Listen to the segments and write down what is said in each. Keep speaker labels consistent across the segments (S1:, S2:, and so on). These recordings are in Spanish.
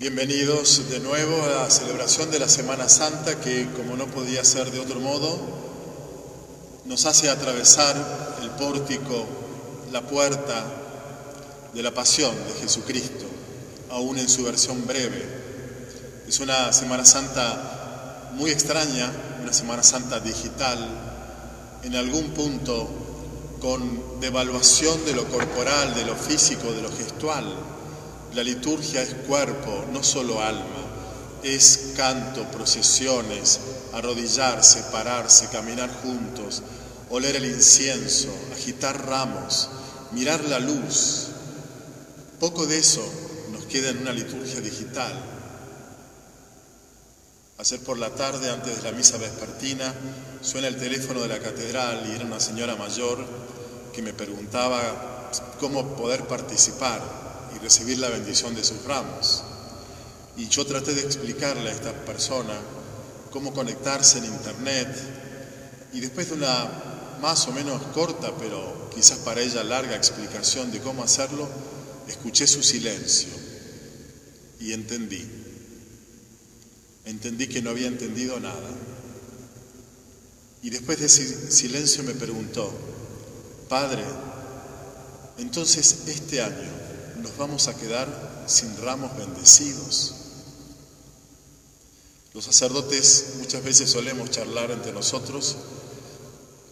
S1: Bienvenidos de nuevo a la celebración de la Semana Santa que, como no podía ser de otro modo, nos hace atravesar el pórtico, la puerta de la pasión de Jesucristo, aún en su versión breve. Es una Semana Santa muy extraña, una Semana Santa digital, en algún punto con devaluación de lo corporal, de lo físico, de lo gestual la liturgia es cuerpo, no solo alma. Es canto, procesiones, arrodillarse, pararse, caminar juntos, oler el incienso, agitar ramos, mirar la luz. Poco de eso nos queda en una liturgia digital. Ayer por la tarde, antes de la misa vespertina, suena el teléfono de la catedral y era una señora mayor que me preguntaba cómo poder participar recibir la bendición de sus ramos. Y yo traté de explicarle a esta persona cómo conectarse en Internet y después de una más o menos corta, pero quizás para ella larga explicación de cómo hacerlo, escuché su silencio y entendí. Entendí que no había entendido nada. Y después de ese silencio me preguntó, Padre, entonces este año, nos vamos a quedar sin ramos bendecidos. Los sacerdotes muchas veces solemos charlar entre nosotros,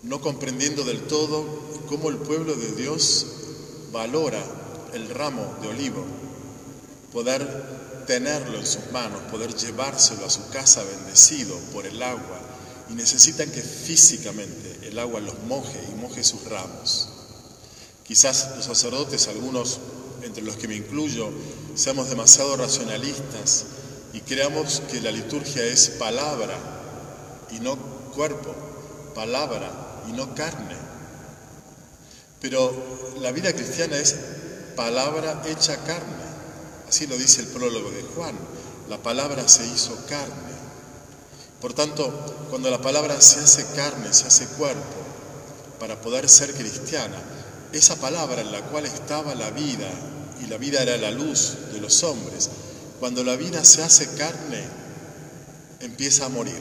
S1: no comprendiendo del todo cómo el pueblo de Dios valora el ramo de olivo, poder tenerlo en sus manos, poder llevárselo a su casa bendecido por el agua, y necesitan que físicamente el agua los moje y moje sus ramos. Quizás los sacerdotes, algunos entre los que me incluyo, seamos demasiado racionalistas y creamos que la liturgia es palabra y no cuerpo, palabra y no carne. Pero la vida cristiana es palabra hecha carne. Así lo dice el prólogo de Juan. La palabra se hizo carne. Por tanto, cuando la palabra se hace carne, se hace cuerpo, para poder ser cristiana, esa palabra en la cual estaba la vida y la vida era la luz de los hombres, cuando la vida se hace carne, empieza a morir.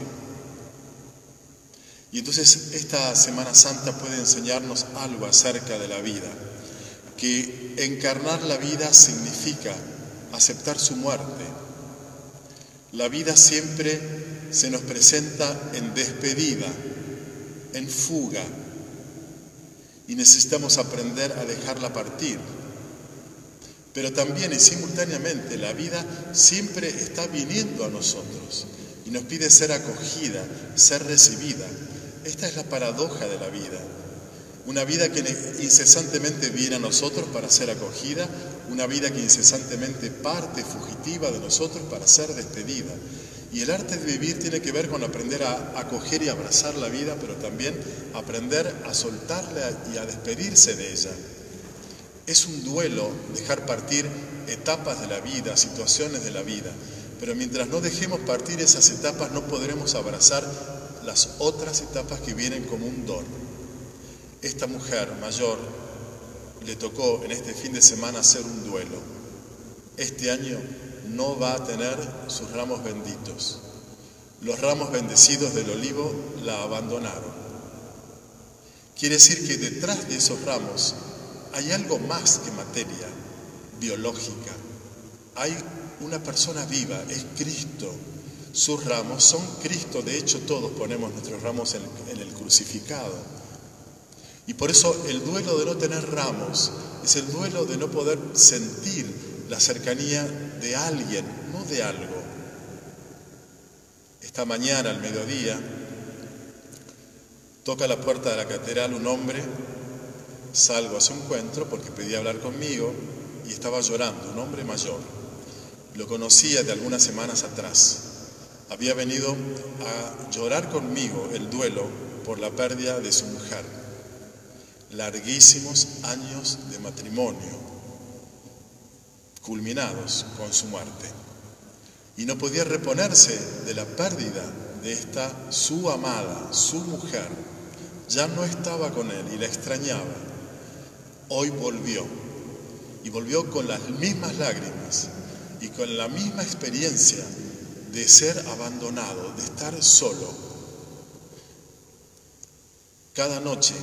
S1: Y entonces esta Semana Santa puede enseñarnos algo acerca de la vida, que encarnar la vida significa aceptar su muerte. La vida siempre se nos presenta en despedida, en fuga, y necesitamos aprender a dejarla partir. Pero también y simultáneamente la vida siempre está viniendo a nosotros y nos pide ser acogida, ser recibida. Esta es la paradoja de la vida. Una vida que incesantemente viene a nosotros para ser acogida, una vida que incesantemente parte fugitiva de nosotros para ser despedida. Y el arte de vivir tiene que ver con aprender a acoger y abrazar la vida, pero también aprender a soltarla y a despedirse de ella. Es un duelo dejar partir etapas de la vida, situaciones de la vida, pero mientras no dejemos partir esas etapas no podremos abrazar las otras etapas que vienen como un don. Esta mujer mayor le tocó en este fin de semana hacer un duelo. Este año no va a tener sus ramos benditos. Los ramos bendecidos del olivo la abandonaron. Quiere decir que detrás de esos ramos hay algo más que materia biológica. Hay una persona viva, es Cristo. Sus ramos son Cristo. De hecho, todos ponemos nuestros ramos en, el crucificado. Y por eso el duelo de no tener ramos es el duelo de no poder sentir la cercanía de alguien, no de algo. Esta mañana, al mediodía, toca la puerta de la catedral un hombre, salgo a su encuentro porque pedía hablar conmigo y estaba llorando, un hombre mayor. Lo conocía de algunas semanas atrás. Había venido a llorar conmigo el duelo por la pérdida de su mujer. Larguísimos años de matrimonio, culminados con su muerte. Y no podía reponerse de la pérdida de esta su amada, su mujer. Ya no estaba con él y la extrañaba. Hoy volvió y volvió con las mismas lágrimas y con la misma experiencia de ser abandonado, de estar solo. Cada noche,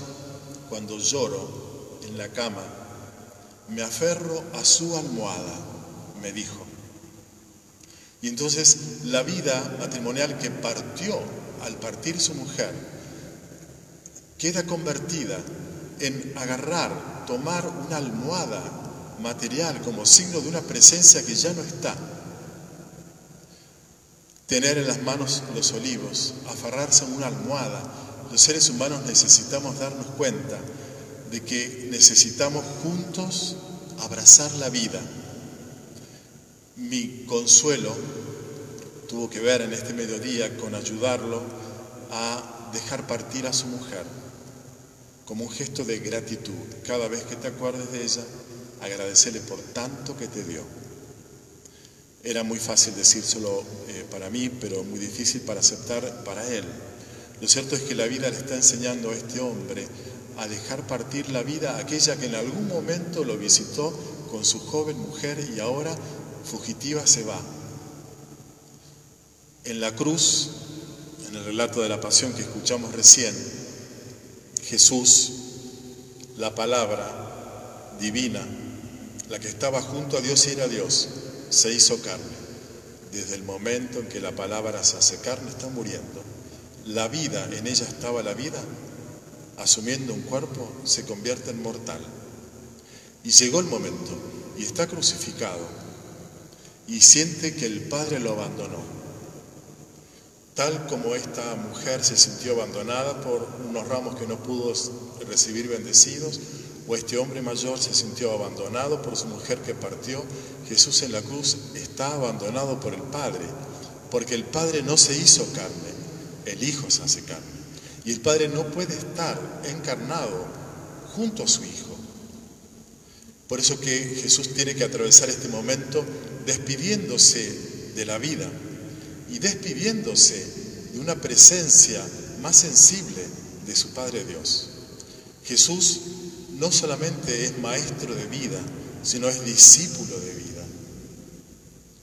S1: cuando lloro en la cama, me aferro a su almohada, me dijo. Y entonces la vida matrimonial que partió al partir su mujer queda convertida en agarrar, tomar una almohada material como signo de una presencia que ya no está. Tener en las manos los olivos, aferrarse a una almohada. Los seres humanos necesitamos darnos cuenta de que necesitamos juntos abrazar la vida. Mi consuelo tuvo que ver en este mediodía con ayudarlo a dejar partir a su mujer como un gesto de gratitud. Cada vez que te acuerdes de ella, agradecerle por tanto que te dio. Era muy fácil decírselo eh, para mí, pero muy difícil para aceptar para él. Lo cierto es que la vida le está enseñando a este hombre a dejar partir la vida aquella que en algún momento lo visitó con su joven mujer y ahora fugitiva se va. En la cruz, en el relato de la pasión que escuchamos recién, Jesús, la palabra divina, la que estaba junto a Dios y era Dios, se hizo carne. Desde el momento en que la palabra se hace carne, está muriendo. La vida, en ella estaba la vida, asumiendo un cuerpo, se convierte en mortal. Y llegó el momento, y está crucificado, y siente que el Padre lo abandonó. Tal como esta mujer se sintió abandonada por unos ramos que no pudo recibir bendecidos, o este hombre mayor se sintió abandonado por su mujer que partió, Jesús en la cruz está abandonado por el Padre, porque el Padre no se hizo carne, el Hijo se hace carne. Y el Padre no puede estar encarnado junto a su Hijo. Por eso que Jesús tiene que atravesar este momento despidiéndose de la vida y despidiéndose de una presencia más sensible de su Padre Dios. Jesús no solamente es maestro de vida, sino es discípulo de vida.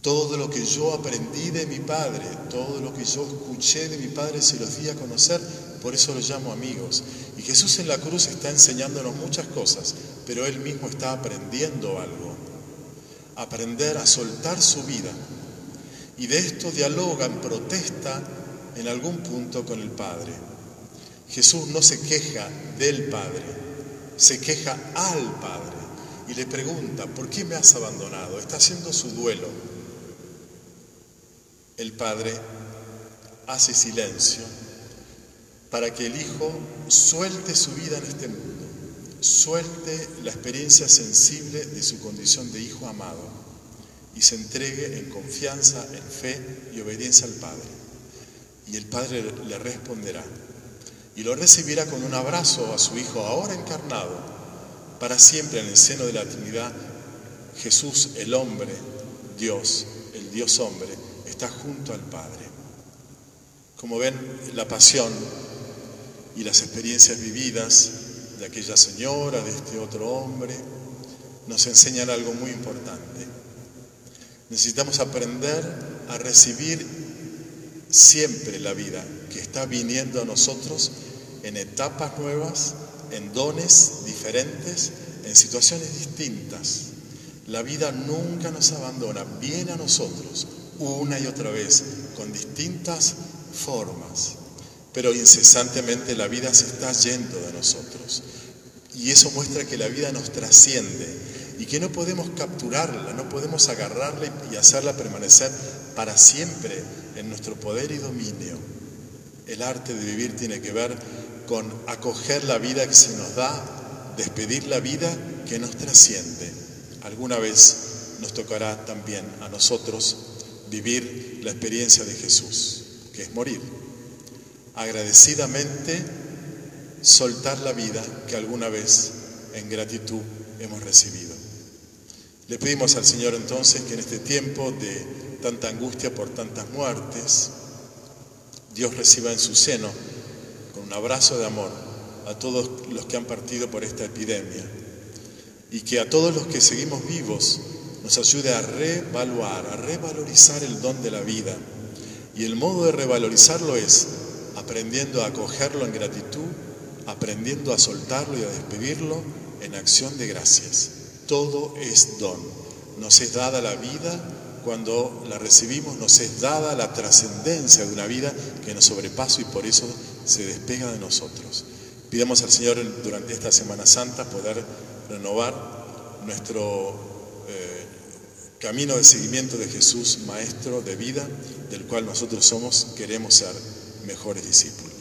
S1: Todo lo que yo aprendí de mi Padre, todo lo que yo escuché de mi Padre, se los di a conocer por eso los llamo amigos. Y Jesús en la cruz está enseñándonos muchas cosas, pero Él mismo está aprendiendo algo. Aprender a soltar su vida. Y de esto dialoga en protesta en algún punto con el Padre. Jesús no se queja del Padre, se queja al Padre y le pregunta, ¿por qué me has abandonado? Está haciendo su duelo. El Padre hace silencio para que el Hijo suelte su vida en este mundo, suelte la experiencia sensible de su condición de Hijo amado y se entregue en confianza, en fe y obediencia al Padre. Y el Padre le responderá y lo recibirá con un abrazo a su Hijo ahora encarnado, para siempre en el seno de la Trinidad. Jesús, el hombre, Dios, el Dios hombre, está junto al Padre. Como ven, la pasión y las experiencias vividas de aquella señora, de este otro hombre, nos enseñan algo muy importante. Necesitamos aprender a recibir siempre la vida que está viniendo a nosotros en etapas nuevas, en dones diferentes, en situaciones distintas. La vida nunca nos abandona, viene a nosotros una y otra vez, con distintas formas pero incesantemente la vida se está yendo de nosotros. Y eso muestra que la vida nos trasciende y que no podemos capturarla, no podemos agarrarla y hacerla permanecer para siempre en nuestro poder y dominio. El arte de vivir tiene que ver con acoger la vida que se nos da, despedir la vida que nos trasciende. Alguna vez nos tocará también a nosotros vivir la experiencia de Jesús, que es morir agradecidamente soltar la vida que alguna vez en gratitud hemos recibido. Le pedimos al Señor entonces que en este tiempo de tanta angustia por tantas muertes, Dios reciba en su seno, con un abrazo de amor, a todos los que han partido por esta epidemia y que a todos los que seguimos vivos nos ayude a revaluar, a revalorizar el don de la vida. Y el modo de revalorizarlo es aprendiendo a acogerlo en gratitud, aprendiendo a soltarlo y a despedirlo en acción de gracias. Todo es don. Nos es dada la vida cuando la recibimos, nos es dada la trascendencia de una vida que nos sobrepasa y por eso se despega de nosotros. Pidamos al Señor durante esta Semana Santa poder renovar nuestro eh, camino de seguimiento de Jesús, Maestro de vida, del cual nosotros somos, queremos ser mejores discípulos.